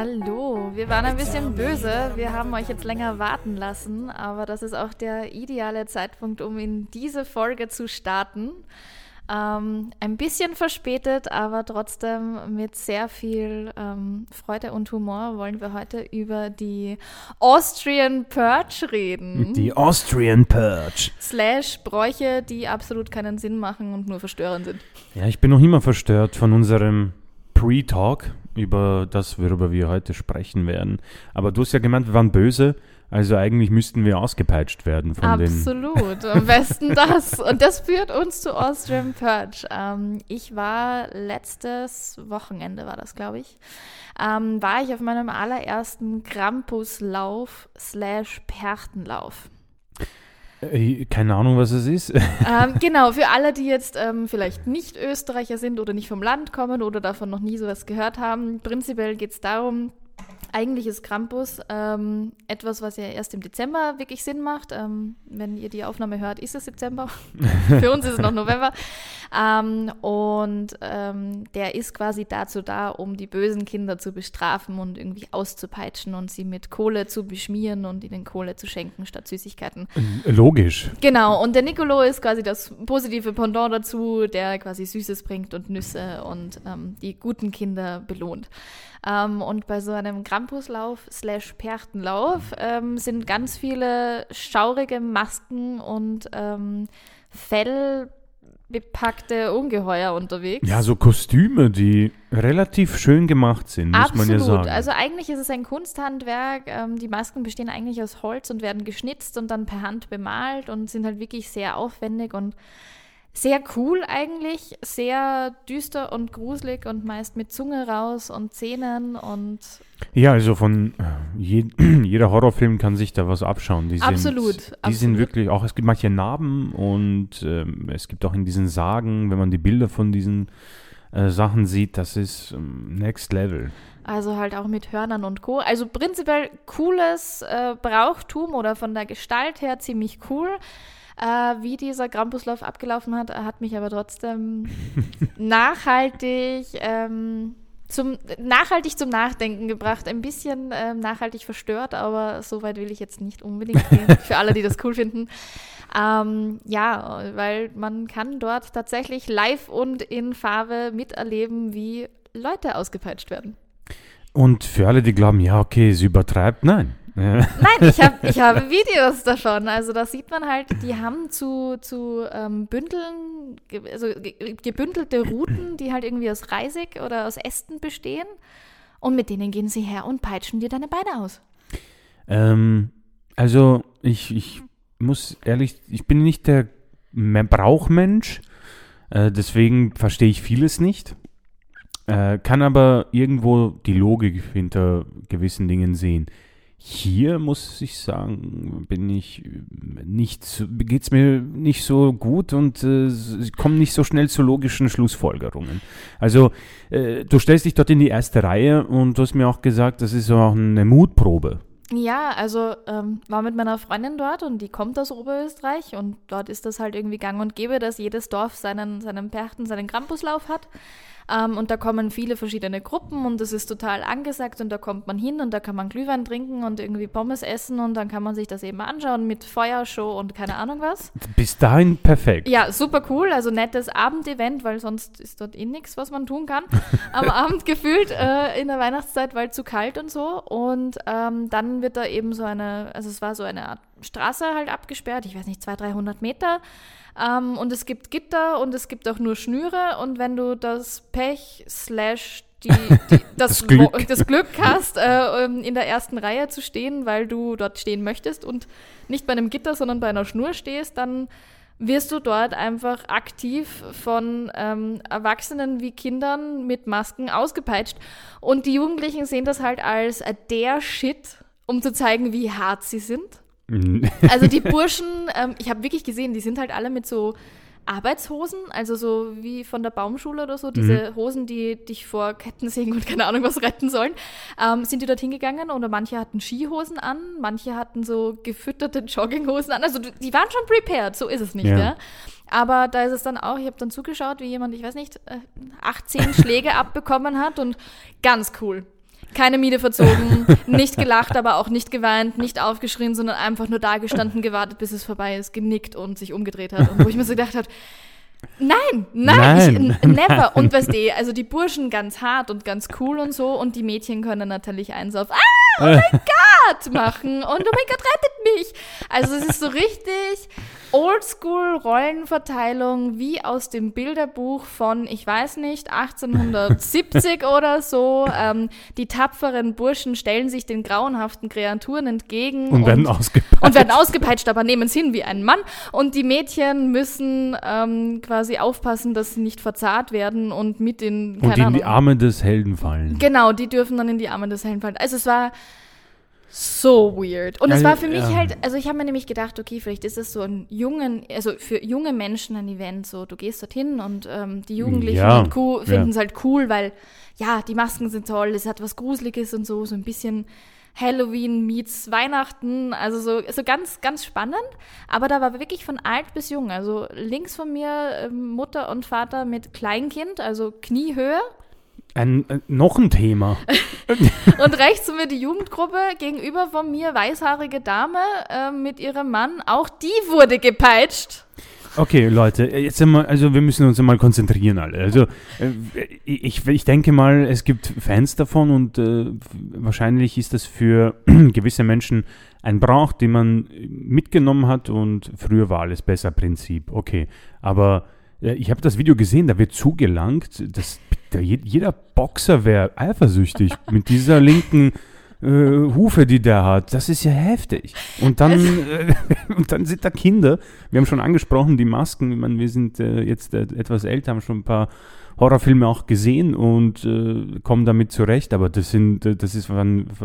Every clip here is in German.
Hallo, wir waren ein bisschen böse. Wir haben euch jetzt länger warten lassen, aber das ist auch der ideale Zeitpunkt, um in diese Folge zu starten. Ähm, ein bisschen verspätet, aber trotzdem mit sehr viel ähm, Freude und Humor wollen wir heute über die Austrian Purge reden. Die Austrian Purge. Slash Bräuche, die absolut keinen Sinn machen und nur verstörend sind. Ja, ich bin noch immer verstört von unserem Pre-Talk über das, worüber wir heute sprechen werden. Aber du hast ja gemeint, wir waren böse. Also eigentlich müssten wir ausgepeitscht werden von Absolut, den. Absolut, am besten das. Und das führt uns zu Austrian Purge. Ähm, ich war letztes Wochenende, war das, glaube ich, ähm, war ich auf meinem allerersten Krampuslauf slash Perchtenlauf. Äh, keine Ahnung, was es ist. Ähm, genau, für alle, die jetzt ähm, vielleicht nicht Österreicher sind oder nicht vom Land kommen oder davon noch nie sowas gehört haben, prinzipiell geht es darum, eigentlich ist Krampus ähm, etwas, was ja erst im Dezember wirklich Sinn macht. Ähm, wenn ihr die Aufnahme hört, ist es Dezember. Für uns ist es noch November. Ähm, und ähm, der ist quasi dazu da, um die bösen Kinder zu bestrafen und irgendwie auszupeitschen und sie mit Kohle zu beschmieren und ihnen Kohle zu schenken statt Süßigkeiten. Logisch. Genau. Und der Nicolo ist quasi das positive Pendant dazu, der quasi Süßes bringt und Nüsse und ähm, die guten Kinder belohnt. Ähm, und bei so einem Krampuslauf slash Perchtenlauf ähm, sind ganz viele schaurige Masken und ähm, fellbepackte Ungeheuer unterwegs. Ja, so Kostüme, die relativ schön gemacht sind, muss Absolut. man ja sagen. Also eigentlich ist es ein Kunsthandwerk. Ähm, die Masken bestehen eigentlich aus Holz und werden geschnitzt und dann per Hand bemalt und sind halt wirklich sehr aufwendig und sehr cool eigentlich, sehr düster und gruselig und meist mit Zunge raus und Zähnen und. Ja, also von äh, je, jeder Horrorfilm kann sich da was abschauen. Die absolut. Sind, die absolut. sind wirklich auch, es gibt manche Narben und ähm, es gibt auch in diesen Sagen, wenn man die Bilder von diesen äh, Sachen sieht, das ist ähm, Next Level. Also halt auch mit Hörnern und Co. Also prinzipiell cooles äh, Brauchtum oder von der Gestalt her ziemlich cool. Äh, wie dieser Krampuslauf abgelaufen hat, hat mich aber trotzdem nachhaltig, ähm, zum, nachhaltig zum Nachdenken gebracht. Ein bisschen ähm, nachhaltig verstört, aber so weit will ich jetzt nicht unbedingt gehen, für alle, die das cool finden. Ähm, ja, weil man kann dort tatsächlich live und in Farbe miterleben, wie Leute ausgepeitscht werden. Und für alle, die glauben, ja, okay, sie übertreibt, nein. Nein, ich habe ich hab Videos davon. Also da sieht man halt, die haben zu, zu ähm, Bündeln, also gebündelte Routen, die halt irgendwie aus Reisig oder aus Ästen bestehen. Und mit denen gehen sie her und peitschen dir deine Beine aus. Ähm, also ich, ich muss ehrlich, ich bin nicht der Brauchmensch. Äh, deswegen verstehe ich vieles nicht. Äh, kann aber irgendwo die Logik hinter gewissen Dingen sehen. Hier muss ich sagen, bin ich nicht, geht es mir nicht so gut und äh, komme nicht so schnell zu logischen Schlussfolgerungen. Also äh, du stellst dich dort in die erste Reihe und du hast mir auch gesagt, das ist auch eine Mutprobe. Ja, also ähm, war mit meiner Freundin dort und die kommt aus Oberösterreich und dort ist das halt irgendwie gang und gäbe, dass jedes Dorf seinen, seinen Perchten, seinen Krampuslauf hat. Ähm, und da kommen viele verschiedene Gruppen und das ist total angesagt und da kommt man hin und da kann man Glühwein trinken und irgendwie Pommes essen und dann kann man sich das eben anschauen mit Feuershow und keine Ahnung was. Bis dahin perfekt. Ja, super cool. Also nettes Abendevent, weil sonst ist dort eh nichts, was man tun kann. Am Abend gefühlt äh, in der Weihnachtszeit, weil zu kalt und so. Und ähm, dann wird da eben so eine, also es war so eine Art Straße halt abgesperrt, ich weiß nicht, 200, 300 Meter. Ähm, und es gibt Gitter und es gibt auch nur Schnüre. Und wenn du das Pech slash die, die, das, das, Glück. das, Glück. hast, äh, ähm, in der ersten Reihe zu stehen, weil du dort stehen möchtest und nicht bei einem Gitter, sondern bei einer Schnur stehst, dann wirst du dort einfach aktiv von ähm, Erwachsenen wie Kindern mit Masken ausgepeitscht. Und die Jugendlichen sehen das halt als der Shit, um zu zeigen, wie hart sie sind. Mhm. also die Burschen, ähm, ich habe wirklich gesehen, die sind halt alle mit so Arbeitshosen, also so wie von der Baumschule oder so, diese mhm. Hosen, die dich vor Kettensägen und keine Ahnung was retten sollen, ähm, sind die dorthin gegangen oder manche hatten Skihosen an, manche hatten so gefütterte Jogginghosen an, also die waren schon prepared, so ist es nicht, ja. ja? Aber da ist es dann auch, ich habe dann zugeschaut, wie jemand, ich weiß nicht, 18 äh, Schläge abbekommen hat und ganz cool. Keine Miete verzogen, nicht gelacht, aber auch nicht geweint, nicht aufgeschrien, sondern einfach nur da gestanden, gewartet, bis es vorbei ist, genickt und sich umgedreht hat. Und wo ich mir so gedacht habe, Nein, nein, Nein. Ich, never. Und weißt du, also die Burschen ganz hart und ganz cool und so und die Mädchen können natürlich eins auf, ah, oh mein Gott machen und oh mein Gott, rettet mich. Also es ist so richtig Oldschool-Rollenverteilung wie aus dem Bilderbuch von, ich weiß nicht, 1870 oder so. Ähm, die tapferen Burschen stellen sich den grauenhaften Kreaturen entgegen Und werden ausgepeitscht. und werden ausgepeitscht, aber nehmen es hin wie ein Mann. Und die Mädchen müssen ähm, quasi aufpassen, dass sie nicht verzahrt werden und mit in, Und in Ahnung. die Arme des Helden fallen. Genau, die dürfen dann in die Arme des Helden fallen. Also es war so weird. Und es Ja, war für mich ja. halt, also ich habe mir nämlich gedacht, okay, vielleicht ist es so ein jungen, also für junge Menschen ein Event, so du gehst dorthin und ähm, die Jugendlichen Ja, ja. finden es halt cool, weil ja, die Masken sind toll, es hat was Gruseliges und so, so ein bisschen Halloween meets Weihnachten, also so, so ganz, ganz spannend. Aber da war wirklich von alt bis jung. Also links von mir ähm, Mutter und Vater mit Kleinkind, also Kniehöhe. Ein, äh, noch ein Thema. Und rechts von mir die Jugendgruppe, gegenüber von mir weißhaarige Dame äh, mit ihrem Mann. Auch die wurde gepeitscht. Okay, Leute, jetzt sind wir, also wir müssen uns mal konzentrieren alle. Also äh, ich, ich denke mal, es gibt Fans davon und äh, wahrscheinlich ist das für gewisse Menschen ein Brauch, den man mitgenommen hat und früher war alles besser Prinzip. Okay, aber äh, ich habe das Video gesehen, da wird zugelangt, dass je- jeder Boxer wäre eifersüchtig mit dieser linken äh, Hufe, die der hat. Das ist ja heftig. Und dann, äh, und dann sind da Kinder. Wir haben schon angesprochen, die Masken. Ich meine, wir sind äh, jetzt äh, etwas älter, haben schon ein paar Horrorfilme auch gesehen und äh, kommen damit zurecht. Aber das sind, äh, das ist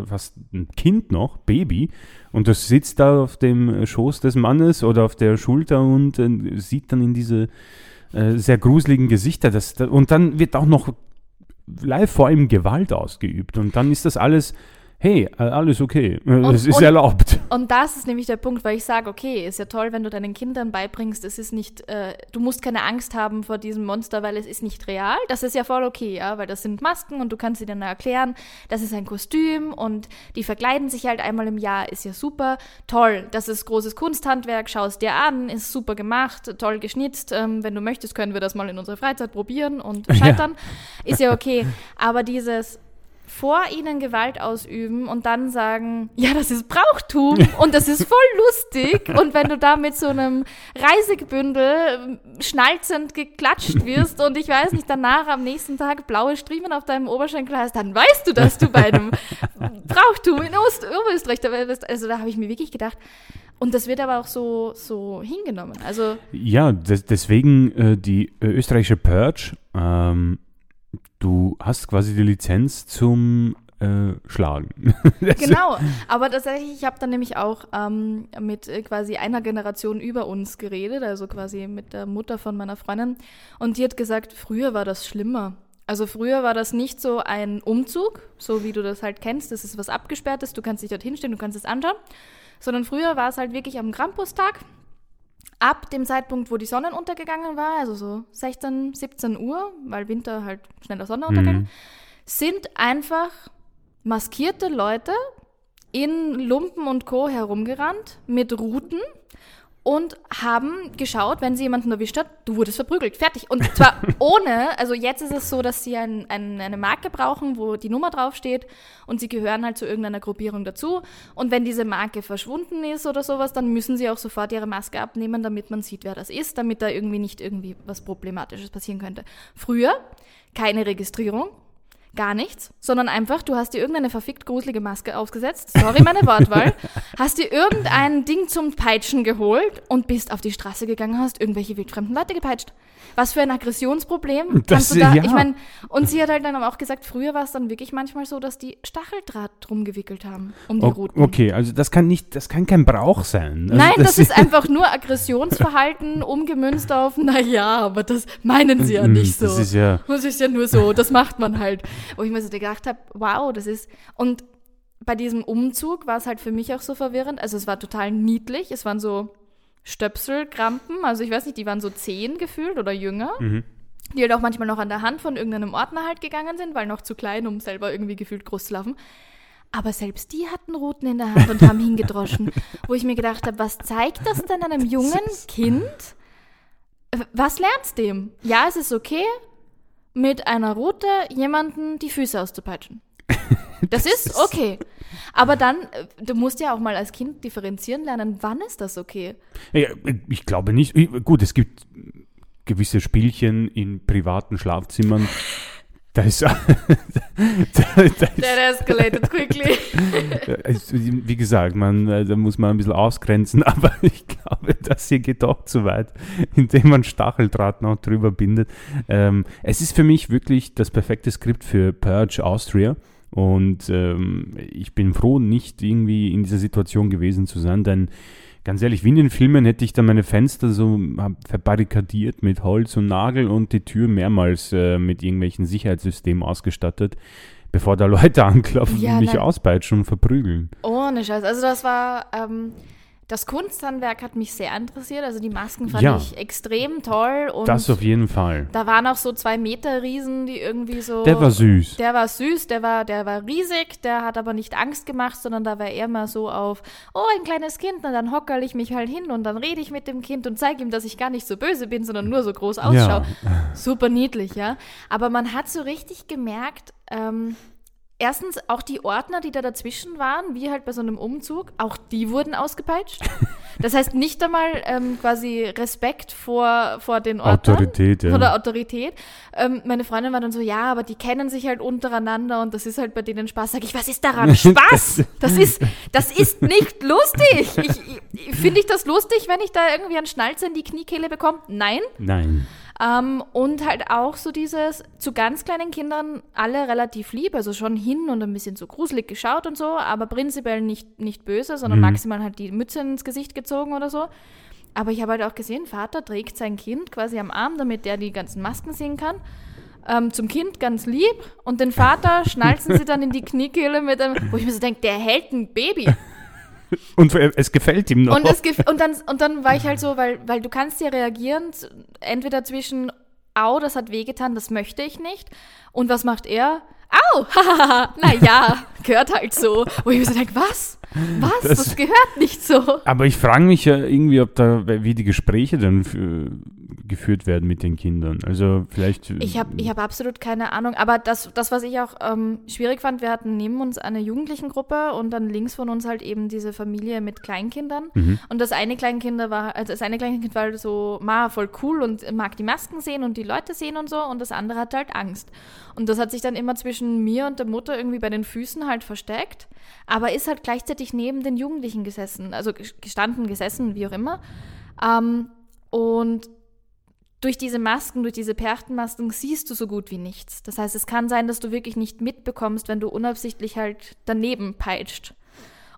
fast ein Kind noch, Baby. Und das sitzt da auf dem Schoß des Mannes oder auf der Schulter und äh, sieht dann in diese äh, sehr gruseligen Gesichter. Das, da- und dann wird auch noch live vor ihm Gewalt ausgeübt. Und dann ist das alles, hey, äh, alles okay. Äh, Es ist und- erlaubt. Und das ist nämlich der Punkt, weil ich sage, okay, ist ja toll, wenn du deinen Kindern beibringst, es ist nicht, äh, du musst keine Angst haben vor diesem Monster, weil es ist nicht real. Das ist ja voll okay, ja, weil das sind Masken und du kannst sie dann erklären, das ist ein Kostüm und die verkleiden sich halt einmal im Jahr, ist ja super, toll, das ist großes Kunsthandwerk, schaust dir an, ist super gemacht, toll geschnitzt. Ähm, wenn du möchtest, können wir das mal in unserer Freizeit probieren und scheitern. Ist ja okay. Aber dieses vor ihnen Gewalt ausüben und dann sagen, ja, das ist Brauchtum und das ist voll lustig. Und wenn du da mit so einem Reisegebündel ähm, schnalzend geklatscht wirst und ich weiß nicht, danach am nächsten Tag blaue Striemen auf deinem Oberschenkel hast, dann weißt du, dass du bei einem Brauchtum in Ost Oberösterreich dabei bist. Also da habe ich mir wirklich gedacht, und das wird aber auch so, so hingenommen. Also Ja, des, deswegen äh, die äh, österreichische Purge. Ähm, du hast quasi die Lizenz zum äh, Schlagen. Genau, aber tatsächlich, ich habe dann nämlich auch ähm, mit äh, quasi einer Generation über uns geredet, also quasi mit der Mutter von meiner Freundin. Und die hat gesagt, früher war das schlimmer. Also früher war das nicht so ein Umzug, so wie du das halt kennst, das ist was Abgesperrtes, du kannst dich dort hinstellen, du kannst es anschauen, sondern früher war es halt wirklich am Krampustag, ab dem Zeitpunkt, wo die Sonne untergegangen war, also so 16, 17 Uhr, weil Winter halt schneller Sonnenuntergang, Mhm. sind einfach maskierte Leute in Lumpen und Co. herumgerannt mit Ruten und haben geschaut, wenn sie jemanden erwischt hat, du wurdest verprügelt, fertig. Und zwar ohne, also jetzt ist es so, dass sie ein, ein, eine Marke brauchen, wo die Nummer draufsteht und sie gehören halt zu irgendeiner Gruppierung dazu. Und wenn diese Marke verschwunden ist oder sowas, dann müssen sie auch sofort ihre Maske abnehmen, damit man sieht, wer das ist, damit da irgendwie nicht irgendwie was Problematisches passieren könnte. Früher keine Registrierung, gar nichts, sondern einfach, du hast dir irgendeine verfickt gruselige Maske aufgesetzt, sorry meine Wortwahl, hast dir irgendein Ding zum Peitschen geholt und bist auf die Straße gegangen, hast irgendwelche wildfremden Leute gepeitscht. Was für ein Aggressionsproblem Das- kannst du da, ja. ich meine, und sie hat halt dann auch gesagt, früher war es dann wirklich manchmal so, dass die Stacheldraht drum gewickelt haben, um die O- Routen. Okay, also das kann nicht, das kann kein Brauch sein. Also Nein, das, ist einfach nur Aggressionsverhalten umgemünzt auf, naja, aber das meinen sie ja nicht so. Das ist ja, Das ist ja nur so, das macht man halt. Wo ich mir so gedacht habe, wow, das ist. Und bei diesem Umzug war es halt für mich auch so verwirrend. Also es war total niedlich. Es waren so Stöpselkrampen. Also ich weiß nicht, die waren so zehn gefühlt oder jünger. Mhm. die halt auch manchmal noch an der Hand von irgendeinem Ordner halt gegangen sind, weil noch zu klein, um selber irgendwie gefühlt groß zu laufen. Aber selbst die hatten Routen in der Hand und haben hingedroschen, wo ich mir gedacht habe, was zeigt das denn einem jungen Kind? Was lernst dem? Ja, es ist okay, mit einer Route jemanden die Füße auszupeitschen. Das ist okay. Aber dann, äh, du musst ja auch mal als Kind differenzieren lernen, wann ist das okay? Ja, ich glaube nicht. Gut, es gibt gewisse Spielchen in privaten Schlafzimmern. Da ist, da, da ist, That escalated quickly. wie gesagt, man, äh, da muss man ein bisschen ausgrenzen, aber ich glaube, das hier geht doch zu weit, indem man Stacheldraht noch drüber bindet. Ähm, es ist für mich wirklich das perfekte Skript für Purge Austria. Und ähm, ich bin froh, nicht irgendwie in dieser Situation gewesen zu sein, denn ganz ehrlich, wie in den Filmen hätte ich dann meine Fenster so verbarrikadiert mit Holz und Nagel und die Tür mehrmals äh, mit irgendwelchen Sicherheitssystemen ausgestattet, bevor da Leute anklopfen ja, und mich auspeitschen und verprügeln. Ohne Scheiß. Also das war, ähm, das Kunsthandwerk hat mich sehr interessiert. Also die Masken fand ja, ich extrem toll. Und das auf jeden Fall. Da waren auch so zwei Meter Riesen, die irgendwie so. Der war süß. Der war süß, der war, der war riesig, der hat aber nicht Angst gemacht, sondern da war er mal so auf, oh, ein kleines Kind, na dann hockerl ich mich halt hin und dann rede ich mit dem Kind und zeige ihm, dass ich gar nicht so böse bin, sondern nur so groß ausschaue. Ja. Super niedlich, ja. Aber man hat so richtig gemerkt, ähm, erstens auch die Ordner, die da dazwischen waren, wie halt bei so einem Umzug, auch die wurden ausgepeitscht. Das heißt nicht einmal ähm, quasi Respekt vor, vor den Ordnern. Autorität, ja. Oder Autorität. Ähm, meine Freundin war dann so, ja, aber die kennen sich halt untereinander und das ist halt bei denen Spaß. Sag ich, was ist daran Spaß? Das ist, das ist nicht lustig. Ich, ich, Finde ich das lustig, wenn ich da irgendwie einen Schnalzer in die Kniekehle bekomme? Nein. Nein. Ähm, und halt auch so dieses, zu ganz kleinen Kindern alle relativ lieb, also schon hin und ein bisschen so gruselig geschaut und so, aber prinzipiell nicht, nicht böse, sondern mhm. maximal halt die Mütze ins Gesicht gezogen oder so. Aber ich habe halt auch gesehen, Vater trägt sein Kind quasi am Arm, damit der die ganzen Masken sehen kann. Ähm, zum Kind ganz lieb und den Vater schnalzen sie dann in die Kniekehle mit einem, wo ich mir so denke, der hält ein Baby. Und es gefällt ihm noch. Und, gef und, dann, und dann war ich halt so, weil, weil du kannst ja reagieren, entweder zwischen, au, das hat wehgetan, das möchte ich nicht. Und was macht er? Au, hahaha, naja, gehört halt so. Wo ich mir so denke, was? Was? Das, das, gehört nicht so. Aber ich frage mich ja irgendwie, ob da, wie die Gespräche dann für, geführt werden mit den Kindern. Also vielleicht. Ich habe ich hab absolut keine Ahnung. Aber das, das was ich auch ähm, schwierig fand, wir hatten neben uns eine Jugendlichengruppe und dann links von uns halt eben diese Familie mit Kleinkindern. Mhm. Und das eine Kleinkind war, also das eine Kleinkind war halt so, ma, voll cool und mag die Masken sehen und die Leute sehen und so. Und das andere hatte halt Angst. Und das hat sich dann immer zwischen mir und der Mutter irgendwie bei den Füßen halt versteckt. Aber ist halt gleichzeitig neben den Jugendlichen gesessen, also gestanden, gesessen, wie auch immer. Ähm, und durch diese Masken, durch diese Perchtenmasken siehst du so gut wie nichts. Das heißt, es kann sein, dass du wirklich nicht mitbekommst, wenn du unabsichtlich halt daneben peitscht.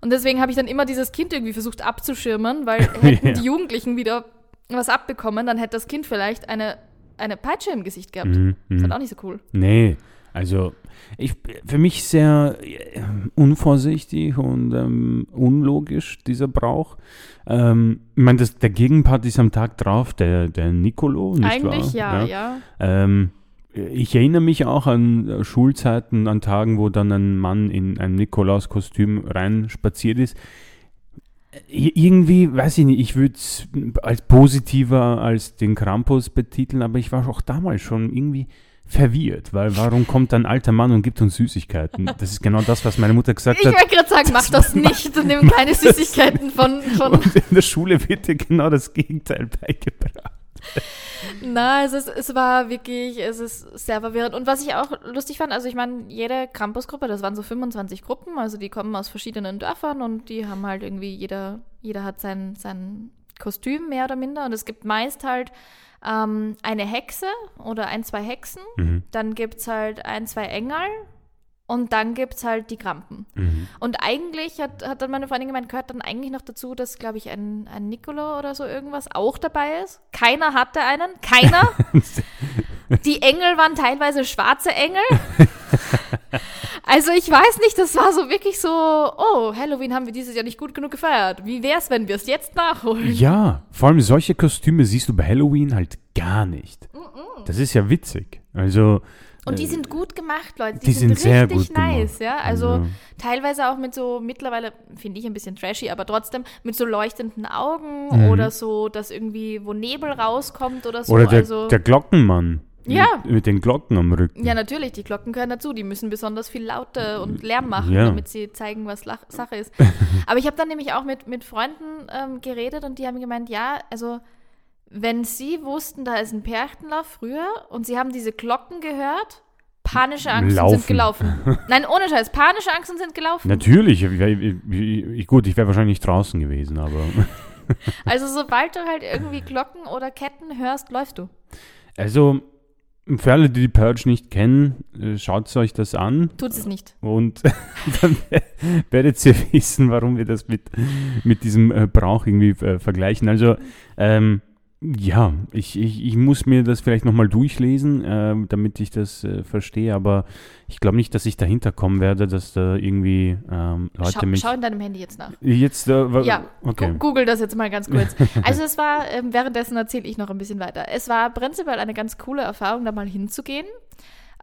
Und deswegen habe ich dann immer dieses Kind irgendwie versucht abzuschirmen, weil hätten ja. die Jugendlichen wieder was abbekommen, dann hätte das Kind vielleicht eine, eine Peitsche im Gesicht gehabt. Mhm, das ist mhm. auch nicht so cool. Nee, also ich, für mich sehr äh, unvorsichtig und ähm, unlogisch, dieser Brauch. Ähm, ich meine, der Gegenpart ist am Tag drauf, der, der Nicolo, nicht Eigentlich wahr? ja, ja. ja. Ähm, ich erinnere mich auch an äh, Schulzeiten, an Tagen, wo dann ein Mann in ein Nikolauskostüm reinspaziert ist. Irgendwie, weiß ich nicht, ich würde es als positiver als den Krampus betiteln, aber ich war auch damals schon irgendwie verwirrt, weil warum kommt ein alter Mann und gibt uns Süßigkeiten? Das ist genau das, was meine Mutter gesagt ich hat. Ich wollte gerade sagen, mach das nicht und nimm keine Süßigkeiten von, von. Und in der Schule wird dir genau das Gegenteil beigebracht. Na, es, ist, es war wirklich, es ist sehr verwirrend. Und was ich auch lustig fand, also ich meine, jede Campusgruppe, das waren so 25 Gruppen, also die kommen aus verschiedenen Dörfern und die haben halt irgendwie, jeder, jeder hat sein, sein Kostüm mehr oder minder und es gibt meist halt ähm, eine Hexe oder ein, zwei Hexen. Mhm. Dann gibt es halt ein, zwei Engel. Und dann gibt es halt die Krampen. Mhm. Und eigentlich hat, hat dann meine Freundin gemeint, gehört dann eigentlich noch dazu, dass, glaube ich, ein, ein Nicolo oder so irgendwas auch dabei ist. Keiner hatte einen. Keiner. die Engel waren teilweise schwarze Engel. Also ich weiß nicht, das war so wirklich so, oh, Halloween haben wir dieses Jahr nicht gut genug gefeiert. Wie wär's, wenn wir es jetzt nachholen? Ja, vor allem solche Kostüme siehst du bei Halloween halt gar nicht. -mm. Das ist ja witzig. Also. Und die äh, sind gut gemacht, Leute. Die, die sind sehr richtig gut nice, gemacht. ja. Also Also- teilweise auch mit so, mittlerweile finde ich ein bisschen trashy, aber trotzdem mit so leuchtenden Augen Mhm. oder so, dass irgendwie wo Nebel rauskommt oder so. Oder der, also, der Glockenmann. Ja. Mit, mit den Glocken am Rücken. ja, natürlich, die Glocken gehören dazu. Die müssen besonders viel Laute und Lärm machen, Ja. damit sie zeigen, was Lach Sache ist. Aber ich habe dann nämlich auch mit, mit Freunden ähm, geredet und die haben gemeint, ja, also wenn sie wussten, da ist ein Perchtenlauf früher und sie haben diese Glocken gehört, panische Angst und sind gelaufen. Nein, ohne Scheiß, panische Angst und sind gelaufen. Natürlich. Ich, gut, ich wäre wahrscheinlich draußen gewesen, aber. Also sobald du halt irgendwie Glocken oder Ketten hörst, läufst du. Also, für alle, die die Purge nicht kennen, äh, schaut euch das an Tut es nicht. und dann werdet ihr wissen, warum wir das mit, mit diesem äh, Brauch irgendwie äh, vergleichen. Also, ähm, ja, ich, ich, ich muss mir das vielleicht nochmal durchlesen, ähm, damit ich das äh, verstehe, aber ich glaube nicht, dass ich dahinter kommen werde, dass da irgendwie ähm, Leute Schau, mich. schau in deinem Handy jetzt nach. Jetzt, äh, Ja, okay. Google das jetzt mal ganz kurz. Also es war, ähm, währenddessen erzähle ich noch ein bisschen weiter. Es war prinzipiell eine ganz coole Erfahrung, da mal hinzugehen.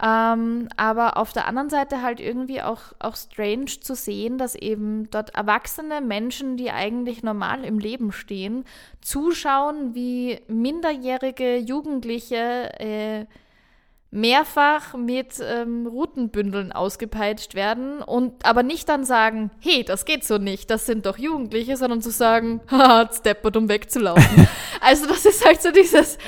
Ähm, aber auf der anderen Seite halt irgendwie auch, auch strange zu sehen, dass eben dort erwachsene Menschen, die eigentlich normal im Leben stehen, zuschauen, wie minderjährige Jugendliche äh, mehrfach mit ähm, Routenbündeln ausgepeitscht werden und aber nicht dann sagen, hey, das geht so nicht, das sind doch Jugendliche, sondern zu sagen, haha, steppert, um wegzulaufen. also das ist halt so dieses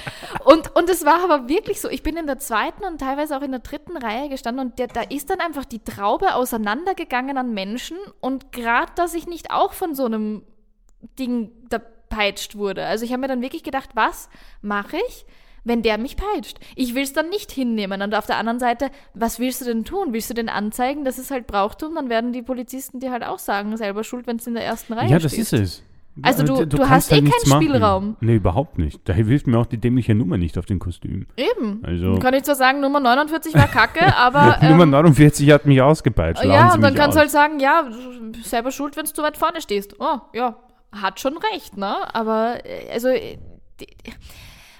und und es war aber wirklich so, ich bin in der zweiten und teilweise auch in der dritten Reihe gestanden und der, da ist dann einfach die Traube auseinandergegangen an Menschen und gerade, dass ich nicht auch von so einem Ding da peitscht wurde. Also ich habe mir dann wirklich gedacht, was mache ich, wenn der mich peitscht? Ich will es dann nicht hinnehmen. Und auf der anderen Seite, was willst du denn tun? Willst du den anzeigen? Das ist halt Brauchtum. Dann werden die Polizisten dir halt auch sagen, selber schuld, wenn du in der ersten Reihe Ja, das stehst. ist es. Also du- du kannst hast eh halt keinen machen. Spielraum. Nee, überhaupt nicht. Da hilft mir auch die dämliche Nummer nicht auf den Kostüm. Eben. Also- Kann ich zwar sagen, Nummer 49 war kacke, aber. Nummer ähm, 49 hat mich ausgepeitscht. ja, und dann kannst du halt sagen, ja, selber schuld, wenn du zu weit vorne stehst. Oh, ja, hat schon recht, ne? Aber, äh, also, äh, die,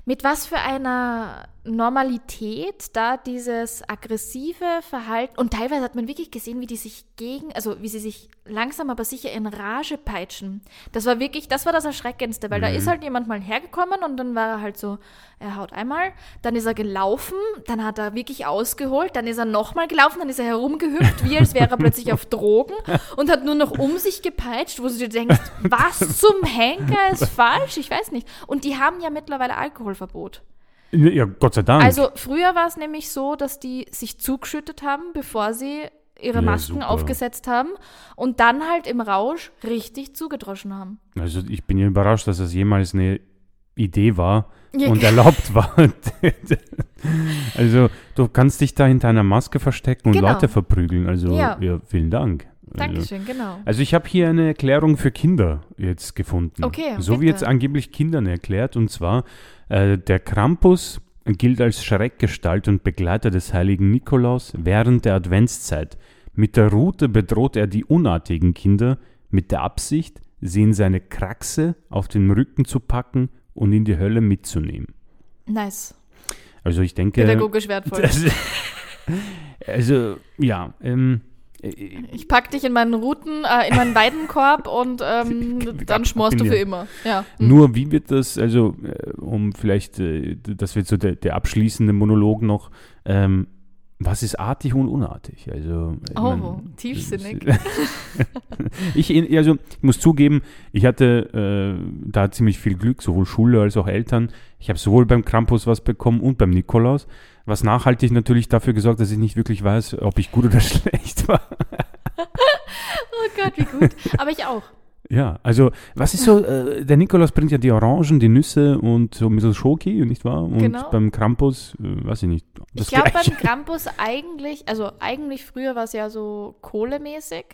mit was für einer Normalität da dieses aggressive Verhalten und teilweise hat man wirklich gesehen, wie die sich gegen, also wie sie sich langsam aber sicher in Rage peitschen. Das war wirklich, das war das Erschreckendste, weil da ist halt jemand mal hergekommen und dann war er halt so, er haut einmal, dann ist er gelaufen, dann hat er wirklich ausgeholt, dann ist er nochmal gelaufen, dann ist er herumgehüpft, wie als wäre er plötzlich auf Drogen und hat nur noch um sich gepeitscht, wo du dir denkst, was zum Henker ist falsch? Ich weiß nicht. Und die haben ja mittlerweile Alkoholverbot. Ja, Gott sei Dank. Also früher war es nämlich so, dass die sich zugeschüttet haben, bevor sie ihre Ja, Masken super. aufgesetzt haben und dann halt im Rausch richtig zugedroschen haben. Also ich bin ja überrascht, dass das jemals eine Idee war Ja. und erlaubt war. also du kannst dich da hinter einer Maske verstecken und Genau. Leute verprügeln. Also ja, Ja. vielen Dank. Also, Dankeschön, genau. also ich habe hier eine Erklärung für Kinder jetzt gefunden. Okay, So wie jetzt angeblich Kindern erklärt. Und zwar, äh, der Krampus gilt als Schreckgestalt und Begleiter des heiligen Nikolaus während der Adventszeit. Mit der Rute bedroht er die unartigen Kinder mit der Absicht, sie in seine Kraxe auf den Rücken zu packen und in die Hölle mitzunehmen. Nice. Also ich denke... Pädagogisch wertvoll. Das, also, ja, ähm, äh, Ich pack dich in meinen Routen, äh, in meinen Weidenkorb und ähm, dann schmorst du für immer. Ja. Hm. Nur wie wird das, also äh, um vielleicht, äh, das wird so der, der abschließende Monolog noch, ähm, was ist artig und unartig? Also, ich Oh, mein, tiefsinnig. ich, also, ich muss zugeben, ich hatte äh, da ziemlich viel Glück, sowohl Schule als auch Eltern. Ich habe sowohl beim Krampus was bekommen und beim Nikolaus, was nachhaltig natürlich dafür gesorgt, dass ich nicht wirklich weiß, ob ich gut oder schlecht war. Oh Gott, wie gut. Aber ich auch. Ja, also was ist so, äh, der Nikolaus bringt ja die Orangen, die Nüsse und so ein bisschen Schoki, nicht wahr? Und Genau. beim Krampus, äh, weiß ich nicht. Das ich glaube beim Krampus eigentlich, also eigentlich früher war es ja so kohlemäßig.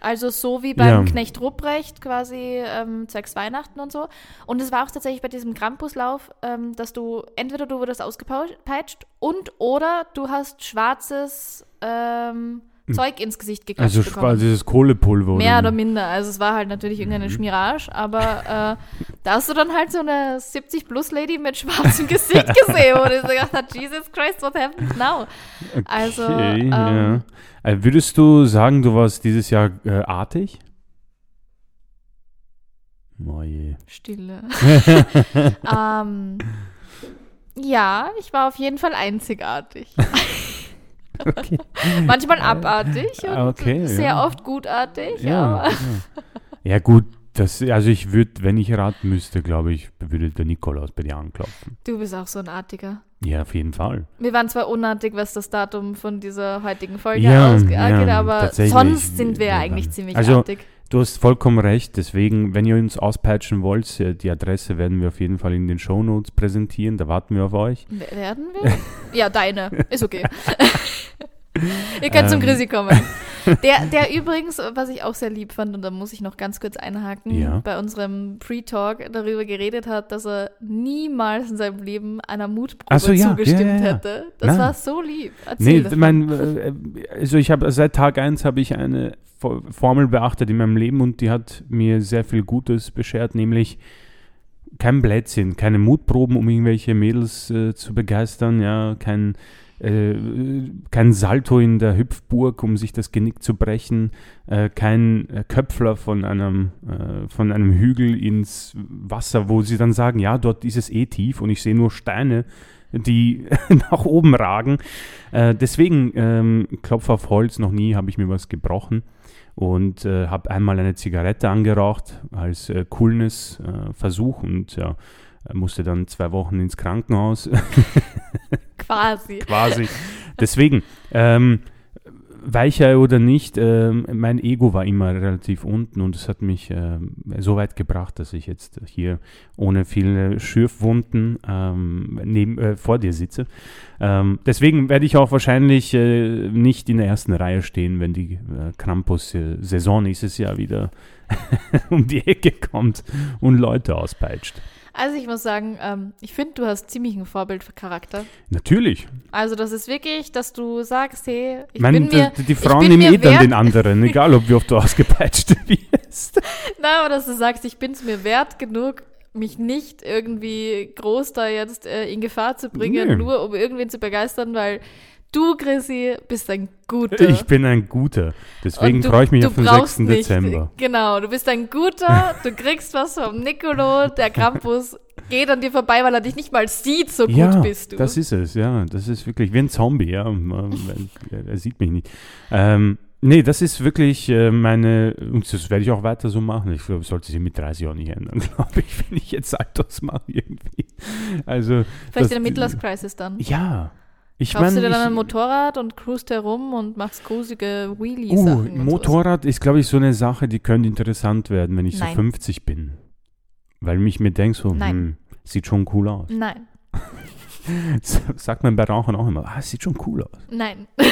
Also so wie beim Ja. Knecht Rupprecht quasi ähm, zwecks Weihnachten und so. Und es war auch tatsächlich bei diesem Krampuslauf, ähm, dass du entweder du wurdest ausgepeitscht und oder du hast schwarzes ähm, Zeug ins Gesicht geklatscht Also bekommen. dieses Kohlepulver. Mehr oder oder? minder. Also es war halt natürlich irgendeine Mhm. Schmirage, aber äh, da hast du dann halt so eine 70-Plus-Lady mit schwarzem Gesicht gesehen, wo du gedacht hast, Jesus Christ, what happened now? Also, Okay, ähm, ja. Äh, Würdest du sagen, du warst dieses Jahr äh, artig? Oh je. Stille. ähm, ja, ich war auf jeden Fall einzigartig. Okay. Manchmal abartig und Okay, sehr ja. oft gutartig, Ja, aber ja. ja gut, das, also ich würde, wenn ich raten müsste, glaube ich, würde der Nikolaus bei dir anklopfen. du bist auch so ein Artiger. Ja, auf jeden Fall. Wir waren zwar unartig, was das Datum von dieser heutigen Folge Ja, ausgeht, ja, aber sonst sind wir Ja, eigentlich ziemlich also- artig. Du hast vollkommen recht, deswegen, wenn ihr uns auspatchen wollt, äh, die Adresse werden wir auf jeden Fall in den Shownotes präsentieren, da warten wir auf euch. Werden wir? ja, deine. Ist okay. Ihr könnt zum Ähm. Chrissy kommen. Der, der übrigens, was ich auch sehr lieb fand, und da muss ich noch ganz kurz einhaken, Ja. bei unserem Pre-Talk darüber geredet hat, dass er niemals in seinem Leben einer Mutprobe so, ja, zugestimmt ja, hätte. Das Nein. war so lieb. Erzähl Nee, mein, äh, also ich habe seit Tag 1 habe ich eine Fo- Formel beachtet in meinem Leben und die hat mir sehr viel Gutes beschert, nämlich kein Blödsinn, keine Mutproben, um irgendwelche Mädels äh, zu begeistern, ja, kein, äh, kein Salto in der Hüpfburg, um sich das Genick zu brechen, äh, kein äh, Köpfler von einem, äh, von einem Hügel ins Wasser, wo sie dann sagen, ja, dort ist es eh tief und ich sehe nur Steine, die nach oben ragen. Äh, deswegen, ähm, Klopf auf Holz, noch nie habe ich mir was gebrochen und äh, habe einmal eine Zigarette angeraucht als äh, Coolness-Versuch und ja, musste dann zwei Wochen ins Krankenhaus Quasi. quasi. Deswegen, ähm, weicher oder nicht, ähm, mein Ego war immer relativ unten und es hat mich ähm, so weit gebracht, dass ich jetzt hier ohne viele Schürfwunden ähm, neben, äh, vor dir sitze. Ähm, deswegen werde ich auch wahrscheinlich äh, nicht in der ersten Reihe stehen, wenn die äh, Krampus-Saison nächstes Jahr wieder um die Ecke kommt und Leute auspeitscht. Also ich muss sagen, ähm, ich finde, du hast ziemlich ein Vorbildcharakter. Natürlich. Also das ist wirklich, dass du sagst, hey, ich Mein, bin mir, die, die Frauen nehmen eh dann den anderen, egal ob wie oft du ausgepeitscht wirst. Na, aber dass du sagst, ich bin es mir wert genug, mich nicht irgendwie groß da jetzt äh, in Gefahr zu bringen, Nö. nur um irgendwen zu begeistern, weil du, Chrissy, bist ein Guter. Ich bin ein Guter. Deswegen freue ich mich auf den brauchst 6. nicht- Dezember. Genau, du bist ein Guter, du kriegst was vom Nicolo, der Krampus geht an dir vorbei, weil er dich nicht mal sieht, so ja, gut bist du. das ist es, ja. Das ist wirklich wie ein Zombie, ja. Ähm, Er, er sieht mich nicht. Ähm, nee, das ist wirklich äh, meine, und das werde ich auch weiter so machen. Ich glaube, sollte sich mit 30 auch nicht ändern, glaube ich, wenn ich jetzt Saltos mache irgendwie. Also, Vielleicht das- in der Midlife Crisis dann. ja. Ich Kaufst du dir dann ich- ein Motorrad und cruist herum und machst gruselige Uh, Wheelie-Sachen. und sowas. Motorrad ist, glaube ich, so eine Sache, die könnte interessant werden, wenn ich Nein. so 50 bin. Weil mich mir denkt so, hm, sieht schon cool aus. Nein, Sagt man bei Rauchen auch immer, ah, sieht schon cool aus. nein.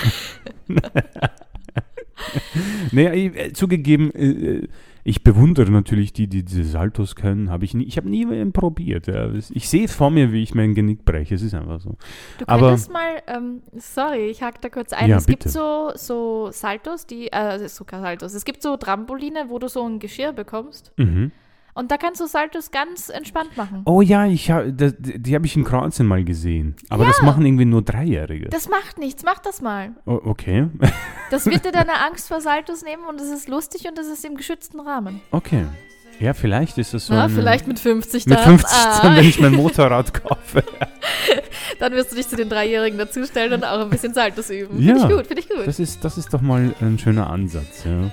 Nee, äh, zugegeben, äh, ich bewundere natürlich die, die diese Saltos können. Hab ich nie, ich habe nie probiert. Ja. Ich sehe vor mir, wie ich mein Genick breche. Es ist einfach so. Du Aber- könntest mal, ähm, sorry, ich hack da kurz ein. Ja, es gibt bitte. so, so Saltos, die, äh, sogar Saltos. Es gibt so Trampoline, wo du so ein Geschirr bekommst. Mhm. Und da kannst du Saltos ganz entspannt machen. Oh ja, ich hab, das, die, habe ich in Kroatien mal gesehen. Aber das machen irgendwie nur Dreijährige. Das macht nichts, mach das mal. Oh, okay. Das wird dir deine Angst vor Saltos nehmen und es ist lustig und es ist im geschützten Rahmen. Okay. Ja, vielleicht ist das so. Eine- vielleicht mit 50 Mit dann. 50, Ah, dann, wenn ich mein Motorrad kaufe. dann wirst du dich zu den Dreijährigen dazustellen und auch ein bisschen Saltos üben. Ja, Finde ich gut, finde ich gut. Das ist, das ist doch mal ein schöner Ansatz. Ja.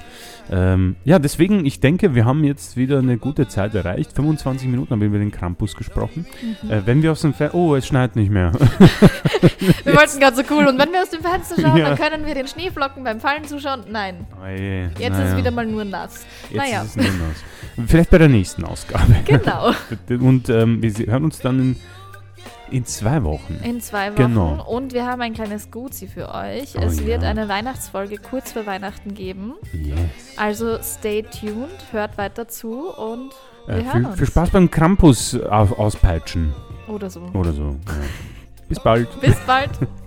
Ähm, ja, deswegen, ich denke, wir haben jetzt wieder eine gute Zeit erreicht. 25 Minuten haben wir über den Krampus gesprochen. Mhm. Äh, wenn wir aus dem Fenster. Oh, es schneit nicht mehr. Wir wollten ganz so cool. Und wenn wir aus dem Fenster schauen, Ja. dann können wir den Schneeflocken beim Fallen zuschauen. Nein, Oh je, jetzt naja, ist es wieder mal nur nass. Jetzt naja. ist es nur nass. Vielleicht bei der nächsten Ausgabe. Genau, Und ähm, wir hören uns dann in, in zwei Wochen. in zwei Wochen. Genau. Und wir haben ein kleines Guzi für euch. Oh es wird ja. eine Weihnachtsfolge kurz vor Weihnachten geben. Yes. Also stay tuned, hört weiter zu und wir Äh, hören viel, uns. viel Spaß beim Krampus aus, auspeitschen Oder so. oder so. Ja. Bis bald. Bis bald.